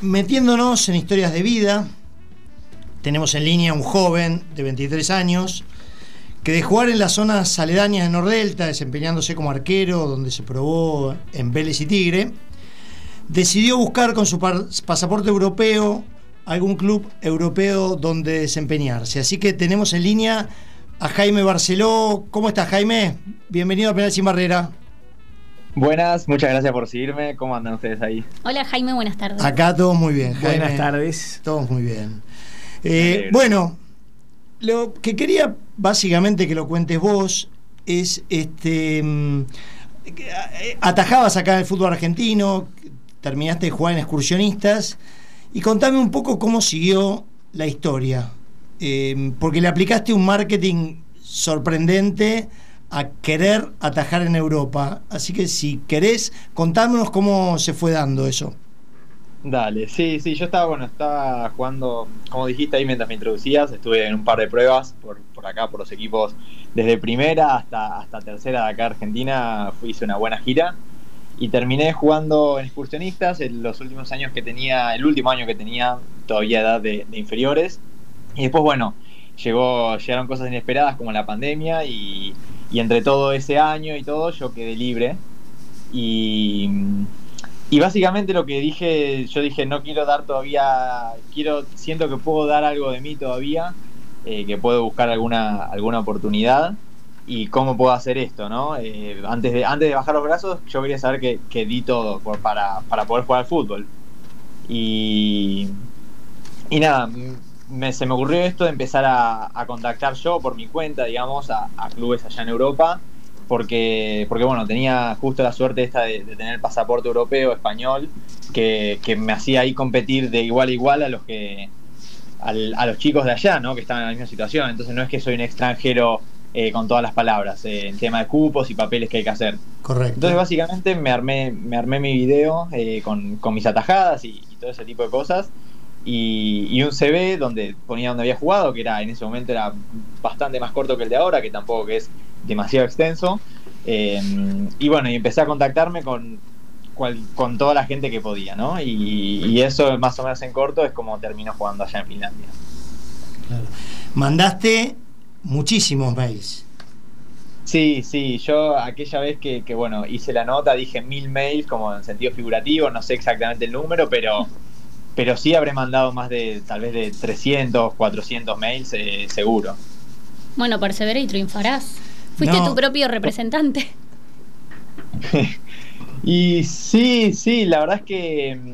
metiéndonos en historias de vida, tenemos en línea un joven de 23 años que de jugar en las zonas aledañas de Nordelta, desempeñándose como arquero, donde se probó en Vélez y Tigre, decidió buscar con su pasaporte europeo algún club europeo donde desempeñarse. Así que tenemos en línea a Jaime Barceló. ¿Cómo estás, Jaime? Bienvenido a Penal Sin Barrera. Buenas, muchas gracias por seguirme. ¿Cómo andan ustedes ahí? Hola, Jaime, buenas tardes. Acá todos muy bien. Buenas tardes. Todos muy bien. Eh, bueno, lo que quería básicamente que lo cuentes vos es este mm, atajabas acá en el fútbol argentino, terminaste de jugar en excursionistas y contame un poco cómo siguió la historia, eh, porque le aplicaste un marketing sorprendente a querer atajar en Europa, así que si querés contámonos cómo se fue dando eso. Dale, sí, sí, yo estaba, bueno, estaba jugando, como dijiste ahí mientras me introducías, estuve en un par de pruebas por, por acá, por los equipos, desde primera hasta, hasta tercera de acá Argentina, hice una buena gira y terminé jugando en excursionistas en los últimos años que tenía, el último año que tenía todavía edad de, inferiores. Y después, bueno, llegó, llegaron cosas inesperadas como la pandemia y, y entre todo ese año y todo yo quedé libre. Y y básicamente lo que dije, yo dije, no quiero dar todavía, quiero, siento que puedo dar algo de mí todavía, eh, que puedo buscar alguna, alguna oportunidad y cómo puedo hacer esto, ¿no? Eh, antes, de, antes de bajar los brazos, yo quería saber que, que di todo por, para, para, poder jugar al fútbol. Y, y nada, se me ocurrió esto de empezar a, a, contactar yo por mi cuenta, digamos, a, a clubes allá en Europa porque, porque bueno, tenía justo la suerte esta de, tener el pasaporte europeo, español, que, me hacía ahí competir de igual a igual a los que a los chicos de allá, ¿no? Que estaban en la misma situación. Entonces no es que soy un extranjero eh, con todas las palabras, eh, en tema de cupos y papeles que hay que hacer. Correcto. Entonces básicamente me armé, me armé mi video eh, con, con, mis atajadas y, y, todo ese tipo de cosas. Y, y, un CV donde ponía donde había jugado, que era en ese momento era bastante más corto que el de ahora, que tampoco que es demasiado extenso. Eh, y bueno, y empecé a contactarme con, con toda la gente que podía, ¿no? Y, eso más o menos en corto es como terminó jugando allá en Finlandia. Claro. Mandaste muchísimos mails. Sí, sí, yo aquella vez que, que, bueno, hice la nota dije mil mails como en sentido figurativo, no sé exactamente el número, pero, pero sí habré mandado más de tal vez de 300, 400 mails eh, seguro. Bueno, persevera y triunfarás. Fuiste tu propio representante. y sí, sí, la verdad es que mm,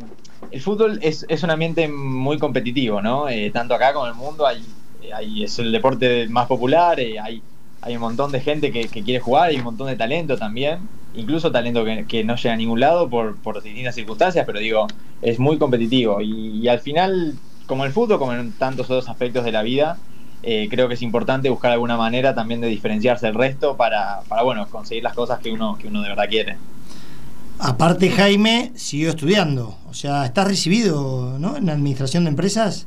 el fútbol es, un ambiente muy competitivo, ¿no? Eh, tanto acá como en el mundo hay, hay, es el deporte más popular, eh, hay, hay un montón de gente que, quiere jugar, hay un montón de talento también, incluso talento que, no llega a ningún lado por, por, distintas circunstancias, pero digo, es muy competitivo y, y al final, como el fútbol, como en tantos otros aspectos de la vida, eh, creo que es importante buscar alguna manera también de diferenciarse del resto para, para, bueno, conseguir las cosas que uno, que uno de verdad quiere. Aparte, Jaime siguió estudiando, o sea, ¿estás recibido ¿no? en administración de empresas?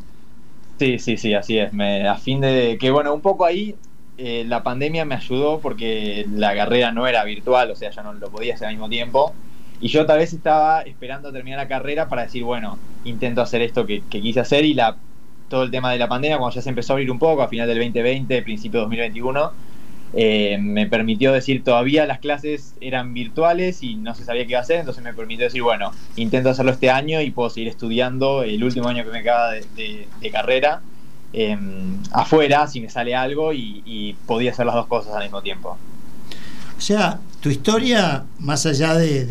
Sí, sí, sí, así es. Me, a fin de que, bueno, un poco ahí eh, la pandemia me ayudó porque la carrera no era virtual, o sea, yo no lo podía hacer al mismo tiempo. Y yo tal vez estaba esperando terminar la carrera para decir, bueno, intento hacer esto que, que quise hacer y la todo el tema de la pandemia, cuando ya se empezó a abrir un poco, a final del 2020, principio de 2021, eh, me permitió decir todavía las clases eran virtuales y no se sabía qué iba a hacer, entonces me permitió decir, bueno, intento hacerlo este año y puedo seguir estudiando el último año que me queda de, carrera em, afuera si me sale algo y, podía hacer las dos cosas al mismo tiempo. O sea, tu historia, más allá de,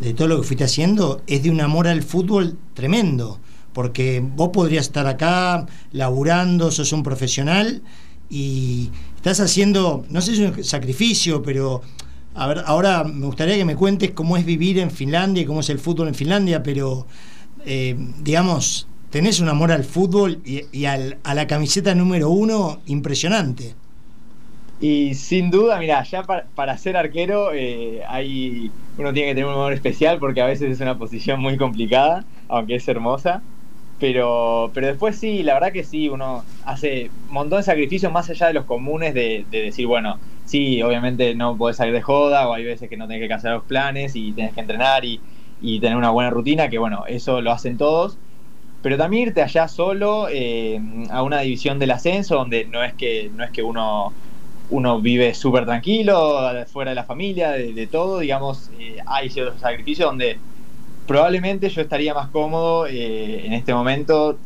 de todo lo que fuiste haciendo, es de un amor al fútbol tremendo porque vos podrías estar acá laburando, sos un profesional y estás haciendo, no sé si es un sacrificio, pero a ver, ahora me gustaría que me cuentes cómo es vivir en Finlandia y cómo es el fútbol en Finlandia, pero eh, digamos, tenés un amor al fútbol y, a la camiseta número uno impresionante. Y sin duda, mira, ya para, ser arquero eh, hay, uno tiene que tener un amor especial porque a veces es una posición muy complicada, aunque es hermosa. Pero, pero después sí, la verdad que sí, uno hace un montón de sacrificios más allá de los comunes de, decir, bueno, sí, obviamente no podés salir de joda o hay veces que no tenés que cancelar los planes y tenés que entrenar y, y tener una buena rutina, que bueno, eso lo hacen todos. Pero también irte allá solo eh, a una división del ascenso, donde no es que, no es que uno, uno vive súper tranquilo, fuera de la familia, de, todo, digamos, eh, hay ciertos sacrificios donde probablemente yo estaría más cómodo en este momento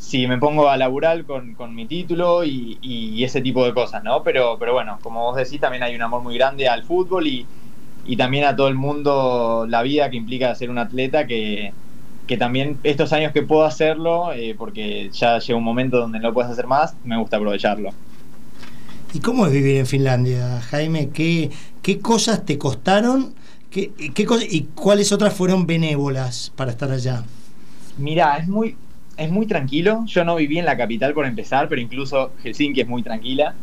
si me pongo a laburar con, mi título y, ese tipo de cosas, ¿no? Pero, pero bueno, como vos decís, también hay un amor muy grande al fútbol y, también a todo el mundo la vida que implica ser un atleta que, también estos años que puedo hacerlo, eh, porque ya llega un momento donde no puedes hacer más, me gusta aprovecharlo. ¿Y cómo es vivir en Finlandia, Jaime? ¿Qué, qué cosas te costaron? ¿Qué, qué ¿Y cuáles otras fueron benévolas para estar allá? Mira, es muy, es muy tranquilo. Yo no viví en la capital por empezar, pero incluso Helsinki es muy tranquila.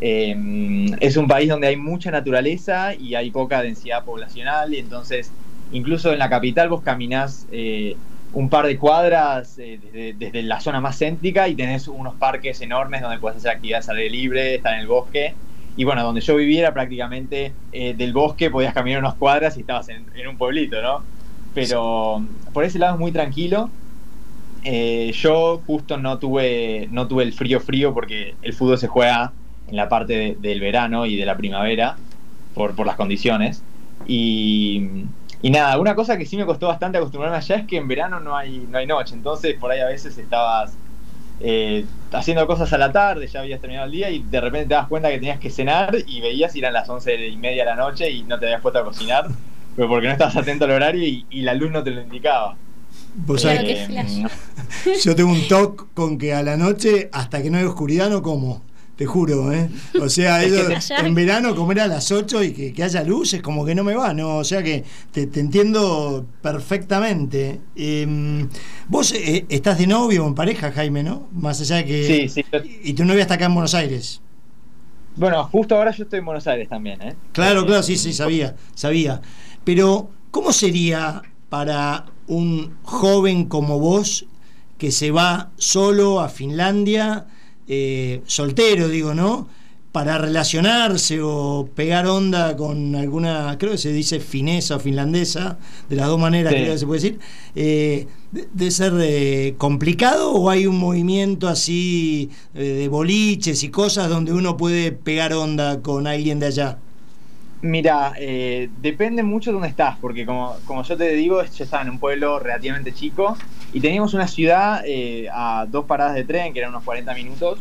Em, es un país donde hay mucha naturaleza y hay poca densidad poblacional, y entonces incluso en la capital vos caminás eh, un par de cuadras eh, desde, la zona más céntrica y tenés unos parques enormes donde puedes hacer actividades al aire libre, estar en el bosque. Y bueno, donde yo viviera prácticamente eh, del bosque podías caminar unas cuadras y estabas en, un pueblito, ¿no? Pero por ese lado es muy tranquilo. Eh, yo justo no tuve, no tuve el frío frío porque el fútbol se juega en la parte del verano y de la primavera por, por las condiciones. Y, nada, una cosa que sí me costó bastante acostumbrarme allá es que en verano no hay, no hay noche, entonces por ahí a veces estabas eh, haciendo cosas a la tarde, ya habías terminado el día y de repente te das cuenta que tenías que cenar y veías y eran las once y media de la noche y no te habías puesto a cocinar, pero porque no estabas atento al horario y, y la luz no te lo indicaba. yo tengo un toque con que a la noche, hasta que no hay oscuridad, no como. Te juro, ¿eh? O sea, en verano comer a las 8 y que, haya luz es como que no me va, ¿no? O sea que te, entiendo perfectamente. Em, vos eh, estás de novio o en pareja, Jaime, ¿no? Más allá de que... Sí, sí. Y tu novia está acá en Buenos Aires. Bueno, justo ahora yo estoy en Buenos Aires también, ¿eh? Claro, claro, sí, sí, sabía, sabía. Pero, ¿cómo sería para un joven como vos que se va solo a Finlandia, eh, soltero digo, ¿no? Para relacionarse o pegar onda con alguna, creo que se dice finesa o finlandesa, de las dos maneras creo que se puede decir, eh, de, ser eh, complicado o hay un movimiento así de boliches y cosas donde uno puede pegar onda con alguien de allá? Mira, eh, depende mucho de dónde estás, porque como, como yo te digo, yo estaba en un pueblo relativamente chico y teníamos una ciudad eh, a dos paradas de tren, que eran unos 40 minutos,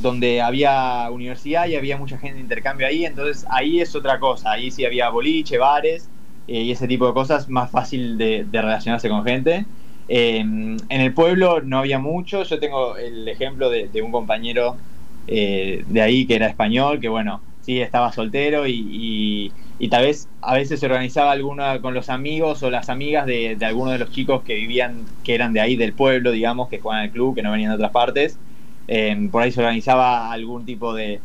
donde había universidad y había mucha gente de intercambio ahí, entonces ahí es otra cosa, ahí sí había boliche, bares eh, y ese tipo de cosas, más fácil de, relacionarse con gente. en el pueblo no había mucho, yo tengo el ejemplo de un compañero de ahí que era español, que bueno, sí, estaba soltero y, tal vez a veces se organizaba alguna con los amigos o las amigas de, de algunos de los chicos que vivían, que eran de ahí del pueblo, digamos, que jugaban al club, que no venían de otras partes. Em, por ahí se organizaba algún tipo de,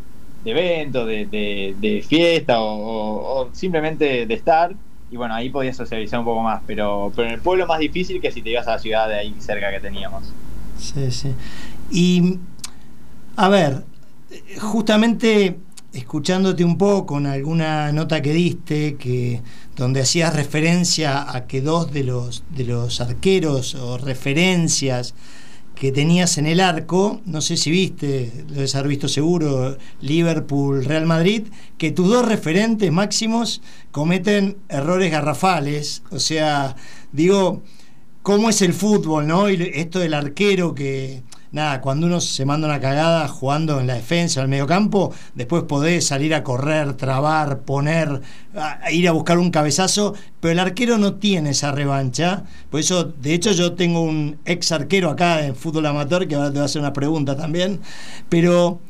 evento, de, fiesta o, simplemente de estar. Y bueno, ahí podías socializar un poco más, pero, pero en el pueblo más difícil que si te ibas a la ciudad de ahí cerca que teníamos. Sí, sí. Y, a ver, justamente escuchándote un poco en alguna nota que diste, que donde hacías referencia a que dos de los, de los arqueros o referencias que tenías en el arco, no sé si viste, lo debes haber visto seguro, Liverpool, Real Madrid, que tus dos referentes máximos cometen errores garrafales. O sea, digo, ¿cómo es el fútbol, no? Y esto del arquero que nada, cuando uno se manda una cagada jugando en la defensa en el mediocampo, después podés salir a correr, trabar, poner, ir a buscar un cabezazo, pero el arquero no tiene esa revancha. Por eso, de hecho, yo tengo un ex arquero acá en fútbol amateur, que ahora te va a hacer una pregunta también, pero...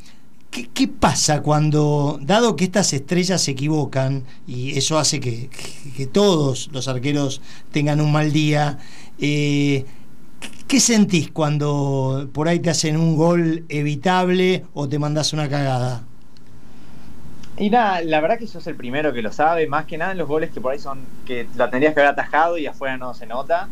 ¿Qué, pasa cuando, dado que estas estrellas se equivocan, y eso hace que, todos los arqueros tengan un mal día, eh, ¿Qué sentís cuando por ahí te hacen un gol evitable o te mandas una cagada? Y nada, la verdad que sos el primero que lo sabe, más que nada en los goles que por ahí son que la tendrías que haber atajado y afuera no se nota.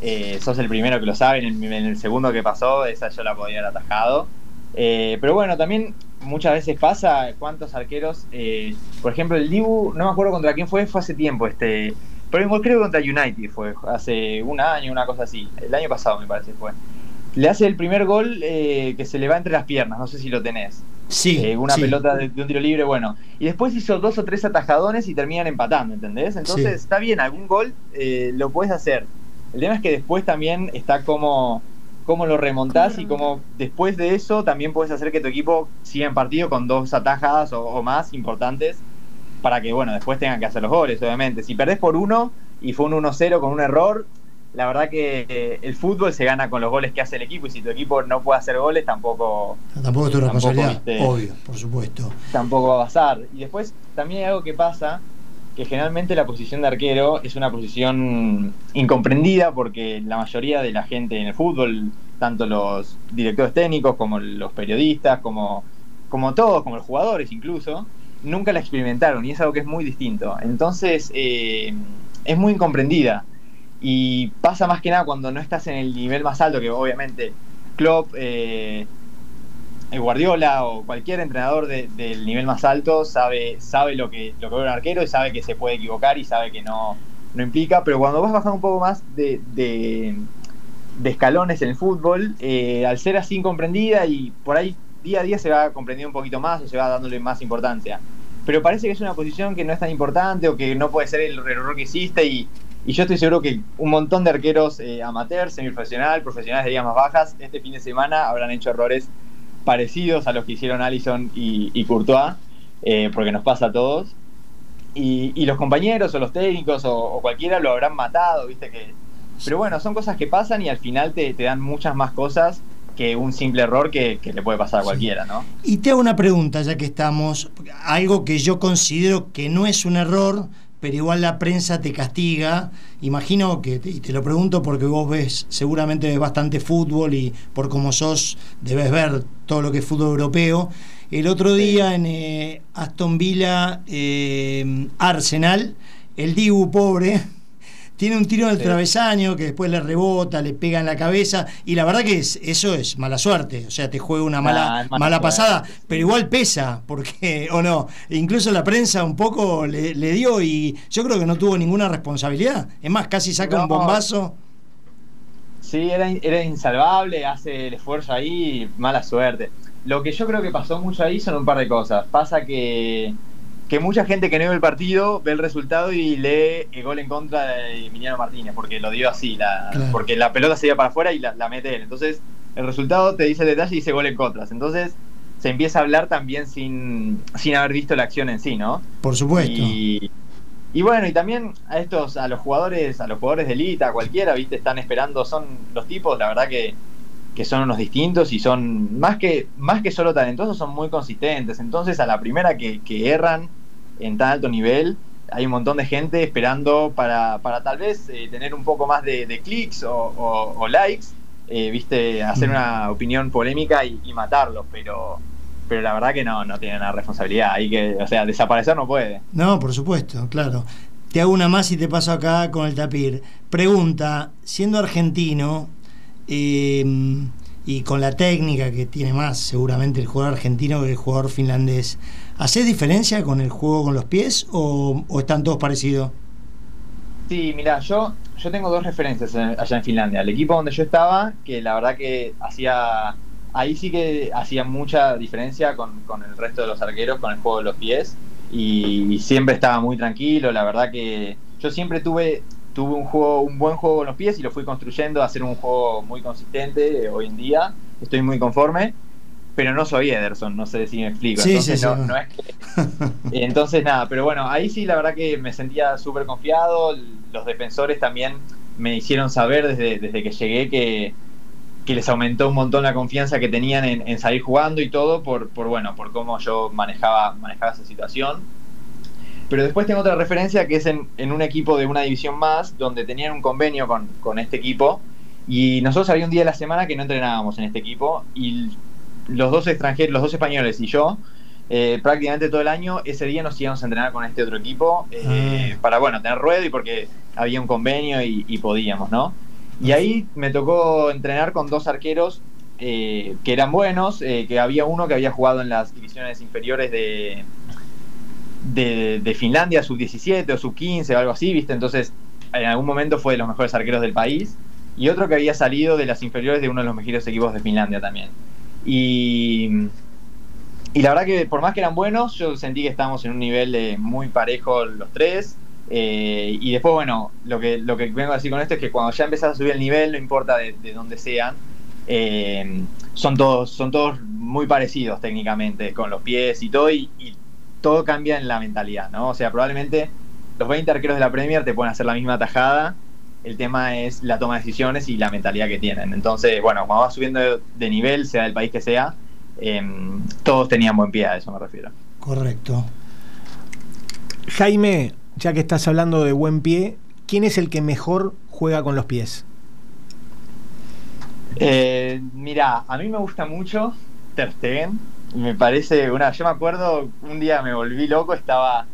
Eh, sos el primero que lo sabe, en el, segundo que pasó, esa yo la podía haber atajado. Eh, pero bueno, también muchas veces pasa cuántos arqueros, eh, por ejemplo, el Dibu, no me acuerdo contra quién fue, fue hace tiempo, este Pero gol creo contra United fue, hace un año, una cosa así. El año pasado me parece fue. Le hace el primer gol eh, que se le va entre las piernas, no sé si lo tenés. Sí. Eh, una pelota de, un tiro libre, bueno. Y después hizo dos o tres atajadones y terminan empatando, ¿entendés? Entonces está bien, algún gol eh, lo puedes hacer. El tema es que después también está como cómo lo remontás y cómo después de eso también puedes hacer que tu equipo siga en partido con dos atajadas o, más importantes para que, bueno, después tengan que hacer los goles, obviamente. Si perdés por uno y fue un 1-0 con un error, la verdad que eh, el fútbol se gana con los goles que hace el equipo y si tu equipo no puede hacer goles tampoco... Tampoco es tu responsabilidad, obvio, por supuesto. Tampoco va a pasar. Y después también hay algo que pasa que generalmente la posición de arquero es una posición incomprendida porque la mayoría de la gente en el fútbol, tanto los directores técnicos como los periodistas, como, como todos, como los jugadores incluso, nunca la experimentaron y es algo que es muy distinto. Entonces eh, es muy incomprendida y pasa más que nada cuando no estás en el nivel más alto, que obviamente Klopp... Eh, el Guardiola o cualquier entrenador del nivel más alto sabe, sabe lo que lo que ve un arquero y sabe que se puede equivocar y sabe que no, no implica, pero cuando vas bajando un poco más de, de, escalones en el fútbol, eh, al ser así incomprendida y por ahí día a día se va comprendiendo un poquito más o se va dándole más importancia. Pero parece que es una posición que no es tan importante o que no puede ser el error que hiciste y, yo estoy seguro que un montón de arqueros eh, amateurs, semiprofesional, profesionales de ligas más bajas, este fin de semana habrán hecho errores parecidos a los que hicieron Allison y, Courtois, eh, porque nos pasa a todos. Y, los compañeros o los técnicos o, cualquiera lo habrán matado, viste que... Pero bueno, son cosas que pasan y al final te, dan muchas más cosas que un simple error que, le puede pasar a cualquiera, ¿no? Y te hago una pregunta, ya que estamos, algo que yo considero que no es un error, pero igual la prensa te castiga. Imagino que, y te lo pregunto porque vos ves, seguramente ves bastante fútbol y por como sos, debes ver todo lo que es fútbol europeo. El otro día en eh, Aston Villa, eh, Arsenal, el Dibu pobre tiene un tiro en el travesaño que después le rebota, le pega en la cabeza y la verdad que eso es mala suerte, o sea, te juega una mala, mala, pasada, pero igual pesa, porque, o no, incluso la prensa un poco le, dio y yo creo que no tuvo ninguna responsabilidad, es más, casi saca un bombazo. Sí, era, era insalvable, hace el esfuerzo ahí, mala suerte. Lo que yo creo que pasó mucho ahí son un par de cosas. Pasa que que mucha gente que no ve el partido ve el resultado y lee el gol en contra de Emiliano Martínez, porque lo dio así, la, porque la pelota se iba para afuera y la, mete él. Entonces, el resultado te dice el detalle y dice gol en contra. Entonces, se empieza a hablar también sin, sin haber visto la acción en sí, ¿no? Por supuesto. Y, y bueno, y también a estos, a los jugadores, a los jugadores de élite, a cualquiera, viste, están esperando, son los tipos, la verdad que, que son unos distintos y son más que, más que solo talentosos, son muy consistentes. Entonces, a la primera que, que erran, en tan alto nivel, hay un montón de gente esperando para, para tal vez eh, tener un poco más de, clics o, likes, eh, viste, hacer una opinión polémica y, matarlos, pero pero la verdad que no, no tienen la responsabilidad, hay que, o sea, desaparecer no puede. No, por supuesto, claro. Te hago una más y te paso acá con el tapir. Pregunta, siendo argentino, eh, y con la técnica que tiene más seguramente el jugador argentino que el jugador finlandés. ¿Haces diferencia con el juego con los pies o, están todos parecidos? Sí, mira, yo, yo tengo dos referencias allá en Finlandia. El equipo donde yo estaba, que la verdad que hacía, ahí sí que hacía mucha diferencia con, el resto de los arqueros, con el juego de los pies, y siempre estaba muy tranquilo, la verdad que yo siempre tuve tuve un juego, un buen juego con los pies y lo fui construyendo a hacer un juego muy consistente eh, hoy en día. Estoy muy conforme, pero no soy Ederson, no sé si me explico. entonces, no, es que... entonces nada, pero bueno, ahí sí la verdad que me sentía súper confiado. Los defensores también me hicieron saber desde, desde que llegué que, que les aumentó un montón la confianza que tenían en, en salir jugando y todo por, por bueno, por cómo yo manejaba, manejaba esa situación. Pero después tengo otra referencia que es en, un equipo de una división más, donde tenían un convenio con, este equipo. Y nosotros había un día de la semana que no entrenábamos en este equipo. Y los dos extranjeros, los dos españoles y yo, eh, prácticamente todo el año, ese día nos íbamos a entrenar con este otro equipo. Eh, ah. Para, bueno, tener ruedo y porque había un convenio y, podíamos, ¿no? Y ahí me tocó entrenar con dos arqueros eh, que eran buenos, que había uno que había jugado en las divisiones inferiores de, de, Finlandia, sub-17 o sub-15 o algo así, ¿viste? Entonces, en algún momento fue de los mejores arqueros del país. Y otro que había salido de las inferiores de uno de los mejores equipos de Finlandia también. Y, y la verdad que por más que eran buenos, yo sentí que estábamos en un nivel muy parejo los tres. Eh, y después, bueno, lo que, lo que vengo a decir con esto es que cuando ya empezás a subir el nivel, no importa de, dónde sean, eh, son, todos, son todos muy parecidos técnicamente, con los pies y todo, y, todo cambia en la mentalidad, ¿no? O sea, probablemente los 20 arqueros de la Premier te pueden hacer la misma tajada, el tema es la toma de decisiones y la mentalidad que tienen. Entonces, bueno, cuando vas subiendo de, nivel, sea del país que sea, eh, todos tenían buen pie, a eso me refiero. Correcto. Jaime, ya que estás hablando de buen pie, ¿quién es el que mejor juega con los pies? Eh, mira, a mí me gusta mucho Ter Stegen. Me parece una. Yo me acuerdo, un día me volví loco, estaba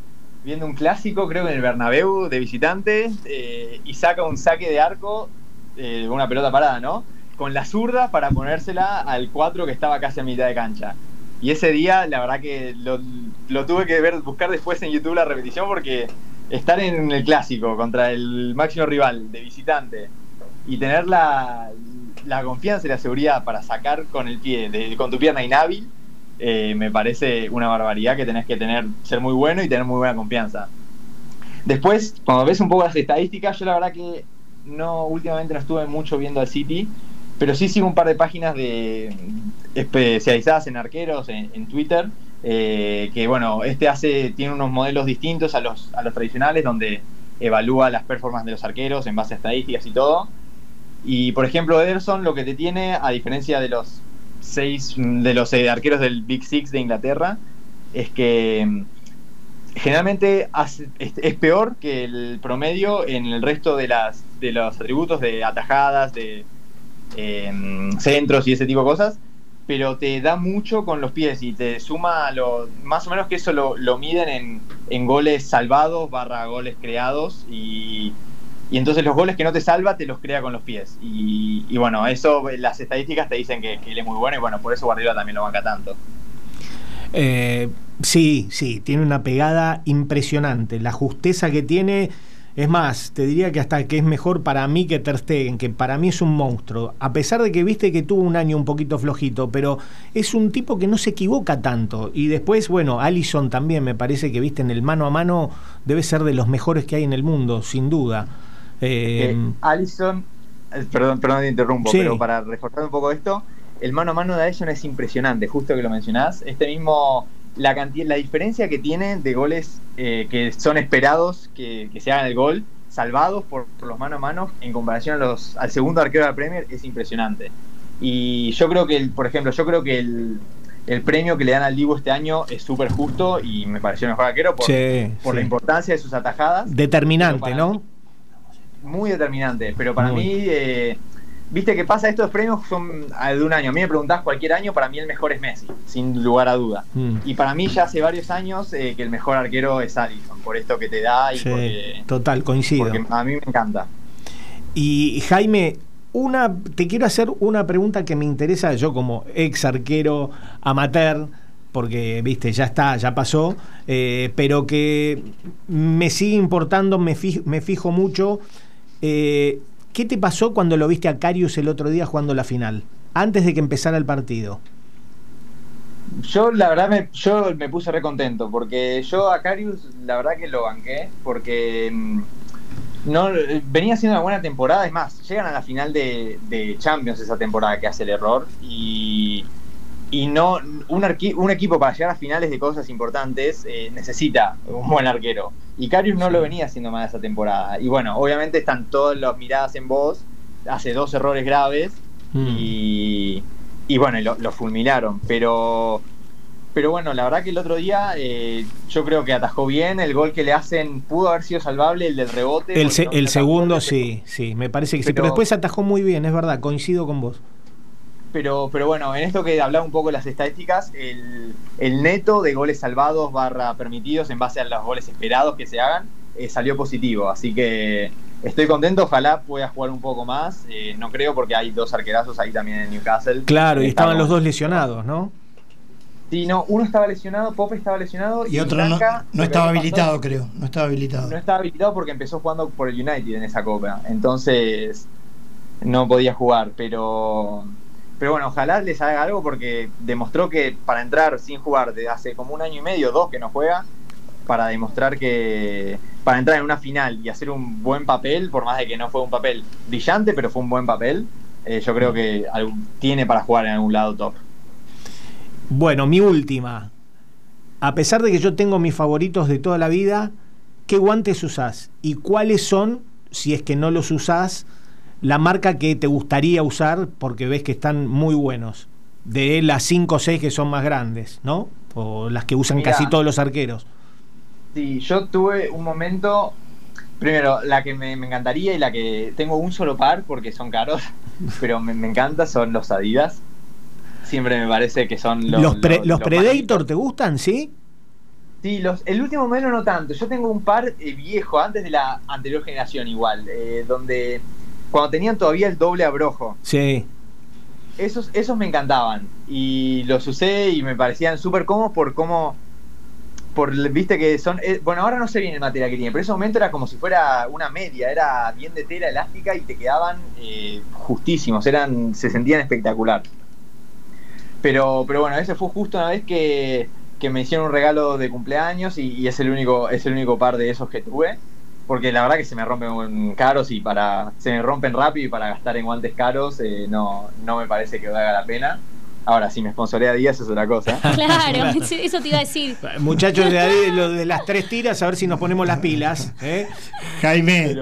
viendo un clásico, creo que en el Bernabéu de visitante, eh, y saca un saque de arco, eh, una pelota parada, ¿no? Con la zurda para ponérsela al 4 que estaba casi a mitad de cancha. Y ese día, la verdad que lo, lo tuve que ver, buscar después en YouTube la repetición porque estar en el clásico contra el máximo rival de visitante y tener la, confianza y la seguridad para sacar con el pie, con tu pierna inhábil, eh, me parece una barbaridad que tenés que tener, ser muy bueno y tener muy buena confianza. Después, cuando ves un poco las estadísticas, yo la verdad que no, últimamente no estuve mucho viendo al City, pero sí sigo un par de páginas de especializadas en arqueros en Twitter eh, que bueno, este hace, tiene unos modelos distintos a los, a los tradicionales, donde evalúa las performances de los arqueros en base a estadísticas y todo. Y por ejemplo, Ederson lo que te tiene, a diferencia de los seis, de los eh, arqueros del Big Six de Inglaterra, es que mm, generalmente es, peor que el promedio en el resto de, las, de los atributos de atajadas, de eh, mm, centros y ese tipo de cosas pero te da mucho con los pies y te suma lo, más o menos que eso lo, miden en, goles salvados barra goles creados y, entonces los goles que no te salva te los crea con los pies y, bueno, eso las estadísticas te dicen que, él es muy bueno y bueno, por eso Guardiola también lo banca tanto. Eh, sí, sí, tiene una pegada impresionante, la justeza que tiene es más, te diría que hasta que es mejor para mí que Ter Stegen, que para mí es un monstruo. A pesar de que viste que tuvo un año un poquito flojito, pero es un tipo que no se equivoca tanto. Y después, bueno, Allison también me parece que viste en el mano a mano debe ser de los mejores que hay en el mundo, sin duda. Eh, eh Allison, eh, perdón, perdón te interrumpo, pero para reforzar un poco esto, el mano a mano de Allison es impresionante, justo que lo mencionás. Este mismo la, cantidad, la diferencia que tiene de goles eh, que son esperados que, se hagan el gol, salvados por, los mano a mano, en comparación a los, al segundo arquero de la Premier, es impresionante. Y yo creo que, el, por ejemplo, yo creo que el, premio que le dan al Divo este año es súper justo y me pareció mejor arquero por, por la importancia de sus atajadas. Determinante, ¿no? Muy determinante, pero para mí eh, Viste que pasa, estos premios son de un año. A mí me preguntás cualquier año, para mí el mejor es Messi, sin lugar a duda. Mm. Y para mí ya hace varios años eh, que el mejor arquero es Alisson, por esto que te da y porque, Total, coincido. Porque a mí me encanta. Y Jaime, una, te quiero hacer una pregunta que me interesa, yo como ex arquero amateur, porque, viste, ya está, ya pasó, eh, pero que me sigue importando, me fijo, me fijo mucho. Eh, ¿Qué te pasó cuando lo viste a Carius el otro día jugando la final? Antes de que empezara el partido. Yo la verdad me, yo me puse re contento porque yo a Carius la verdad que lo banqué porque mm, no venía haciendo una buena temporada, es más, llegan a la final de, de Champions esa temporada que hace el error y y no un, un, equipo para llegar a finales de cosas importantes eh, necesita un buen arquero. Y Carius no lo venía haciendo mal esa temporada. Y bueno, obviamente están todas las miradas en vos, hace dos errores graves mm. y, y, bueno, lo, fulminaron. Pero, pero bueno, la verdad que el otro día eh, yo creo que atajó bien, el gol que le hacen pudo haber sido salvable, el del rebote. El, el segundo sí, sí, me parece que sí, pero después atajó muy bien, es verdad, coincido con vos pero, pero bueno, en esto que hablaba un poco de las estadísticas, el, neto de goles salvados barra permitidos en base a los goles esperados que se hagan eh, salió positivo. Así que estoy contento, ojalá pueda jugar un poco más. Eh, no creo porque hay dos arquerazos ahí también en Newcastle. Claro, y estaban los dos lesionados, ¿no? Sí, no, uno estaba lesionado, Pope estaba lesionado. Y, otro no, no estaba habilitado, creo. No estaba habilitado. No estaba habilitado porque empezó jugando por el United en esa copa. Entonces no podía jugar. Pero, pero bueno, ojalá les haga algo porque demostró que para entrar sin jugar de hace como un año y medio, dos que no juega, para demostrar que para entrar en una final y hacer un buen papel, por más de que no fue un papel brillante, pero fue un buen papel, eh, yo creo que tiene para jugar en algún lado top. Bueno, mi última. A pesar de que yo tengo mis favoritos de toda la vida, ¿qué guantes usás? ¿Y cuáles son, si es que no los usás, la marca que te gustaría usar porque ves que están muy buenos? De las 5 o 6 que son más grandes, ¿no? O las que usan casi todos los arqueros. Sí, yo tuve un momento, primero, la que me, encantaría y la que tengo un solo par porque son caros, pero me, me encanta son los Adidas siempre me parece que son los. ¿Los, Predator te gustan, sí? Sí, los, el último modelo no tanto. Yo tengo un par eh, viejo, antes de la anterior generación igual, eh, donde cuando tenían todavía el doble abrojo. Sí. Esos, esos me encantaban y los usé y me parecían súper cómodos por cómo por viste que son eh, bueno ahora no sé bien el material que tiene pero en ese momento era como si fuera una media era bien de tela elástica y te quedaban justísimos eran se sentían espectacular pero, pero bueno, ese fue justo una vez que, me hicieron un regalo de cumpleaños y, es el único, es el único par de esos que tuve. Porque la verdad que se me rompen caros y para. se me rompen rápido y para gastar en guantes caros eh, no, no me parece que valga la pena. Ahora, si me sponsorea Díaz es otra cosa. Claro, eso te iba a decir. Muchachos, de, lo de las tres tiras, a ver si nos ponemos las pilas. ¿eh? Jaime.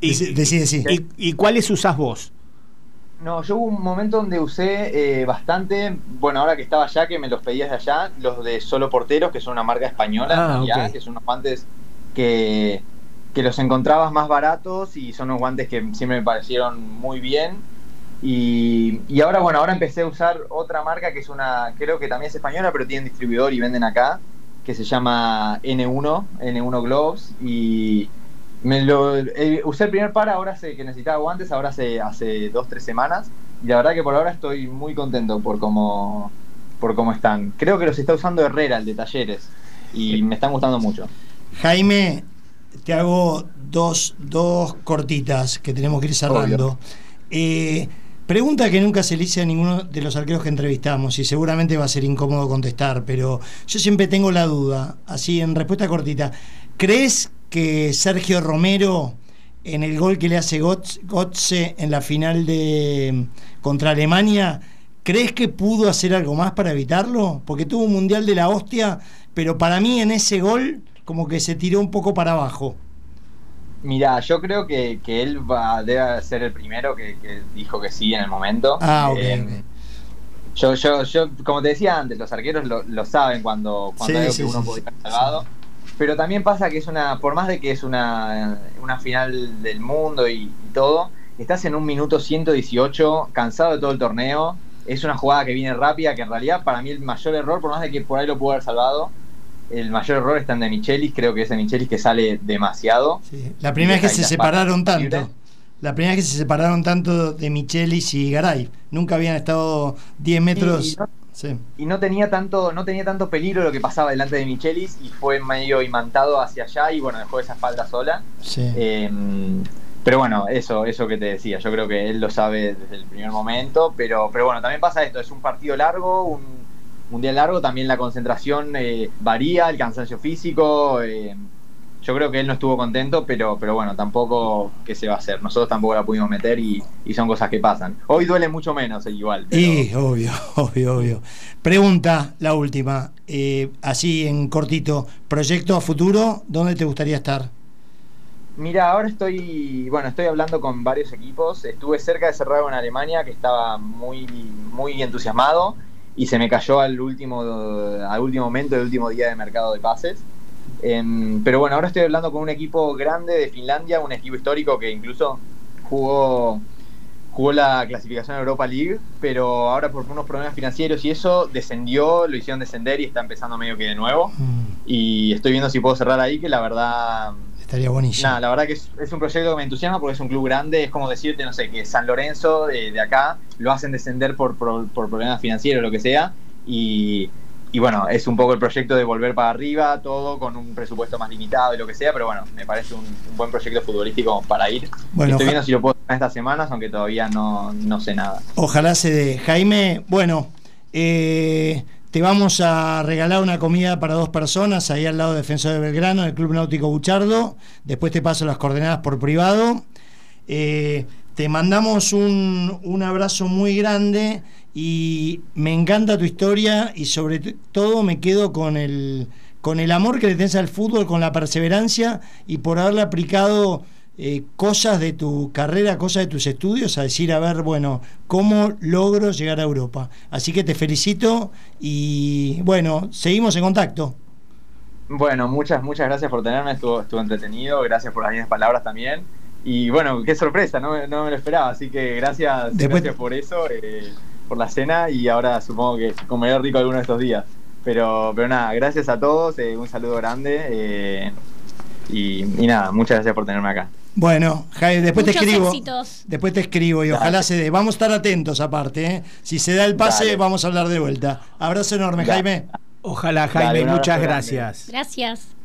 Y, ¿Y, ¿Y cuáles usás vos? No, yo hubo un momento donde usé eh, bastante, bueno, ahora que estaba allá, que me los pedías de allá, los de Solo Porteros, que son una marca española, ah, que son unos guantes que, los encontrabas más baratos y son unos guantes que siempre me parecieron muy bien. Y, y, ahora, bueno, ahora empecé a usar otra marca que es una, creo que también es española, pero tienen distribuidor y venden acá, que se llama N1, N1 Gloves, y me lo, eh, usé el primer par ahora sé que necesitaba guantes, ahora hace, hace dos, tres semanas. Y la verdad que por ahora estoy muy contento por cómo, por cómo están. Creo que los está usando Herrera, el de talleres. Y me están gustando mucho. Jaime, te hago dos, dos cortitas que tenemos que ir cerrando. Eh, pregunta que nunca se le hice a ninguno de los arqueros que entrevistamos y seguramente va a ser incómodo contestar, pero yo siempre tengo la duda, así en respuesta cortita. ¿Crees que Sergio Romero en el gol que le hace Gotze en la final de contra Alemania, ¿crees que pudo hacer algo más para evitarlo? Porque tuvo un mundial de la hostia, pero para mí en ese gol como que se tiró un poco para abajo. Mira, yo creo que, él va, debe ser el primero que, dijo que sí en el momento. Ah, ok. Eh, yo, yo, yo, como te decía antes, los arqueros lo, saben cuando, cuando hay algo que uno puede estar salvado pero también pasa que es una, por más de que es una, una final del mundo y, todo, estás en un minuto 118, cansado de todo el torneo, es una jugada que viene rápida, que en realidad para mí el mayor error, por más de que por ahí lo pudo haber salvado, el mayor error está en de Michelis, creo que es de Michelis que sale demasiado. La primera vez que se separaron tanto. La primera vez que se separaron tanto de Michelis y Garay. Nunca habían estado 10 metros. Y no tenía tanto, no tenía tanto peligro lo que pasaba delante de Michelis y fue medio imantado hacia allá y bueno, dejó esa espalda sola. Em, pero bueno, eso, eso que te decía, yo creo que él lo sabe desde el primer momento, pero, pero bueno, también pasa esto, es un partido largo, un mundial largo, también la concentración eh, varía, el cansancio físico. Eh, yo creo que él no estuvo contento, pero, pero bueno, tampoco qué se va a hacer. Nosotros tampoco la pudimos meter y, son cosas que pasan. Hoy duele mucho menos, eh, igual. Sí, obvio, obvio, obvio. Pregunta, la última, eh, así en cortito, proyecto a futuro, ¿dónde te gustaría estar? Mira, ahora estoy, bueno, estoy hablando con varios equipos. Estuve cerca de cerrar en Alemania, que estaba muy, muy entusiasmado y se me cayó al último, al último momento, el último día de mercado de pases. Em, pero bueno, ahora estoy hablando con un equipo grande de Finlandia, un equipo histórico que incluso jugó jugó la clasificación a Europa League, pero ahora por unos problemas financieros y eso descendió, lo hicieron descender y está empezando medio que de nuevo. Mm. Y estoy viendo si puedo cerrar ahí, que la verdad... Estaría buenísimo. Nada, la verdad que es, un proyecto que me entusiasma porque es un club grande, es como decirte, no sé, que San Lorenzo de, acá lo hacen descender por, por, por problemas financieros o lo que sea, y, y bueno, es un poco el proyecto de volver para arriba, todo con un presupuesto más limitado y lo que sea, pero bueno, me parece un, buen proyecto futbolístico para ir. Bueno, Estoy viendo si lo puedo hacer estas semanas, aunque todavía no, no sé nada. Ojalá se dé. Jaime, bueno, eh, te vamos a regalar una comida para dos personas ahí al lado de Defensor de Belgrano, del Club Náutico Buchardo. Después te paso las coordenadas por privado. Eh, te mandamos un, un abrazo muy grande y me encanta tu historia y sobre todo me quedo con el, con el amor que le tienes al fútbol, con la perseverancia y por haberle aplicado eh, cosas de tu carrera, cosas de tus estudios, a decir, a ver, bueno, ¿cómo logro llegar a Europa? Así que te felicito y bueno, seguimos en contacto. Bueno, muchas, muchas gracias por tenerme, estuvo, estuvo entretenido, gracias por las mismas palabras también. Y bueno, qué sorpresa, no, me lo esperaba, así que gracias, gracias por eso. Eh, por la cena y ahora supongo que comeré rico alguno de estos días. Pero, pero nada, gracias a todos, eh, un saludo grande y, nada, muchas gracias por tenerme acá. Bueno, Jaime, después te escribo. Después te escribo y ojalá se dé. Vamos a estar atentos aparte. ¿eh? Si se da el pase, vamos a hablar de vuelta. Abrazo enorme, Jaime. Ojalá, Jaime, muchas gracias. Gracias.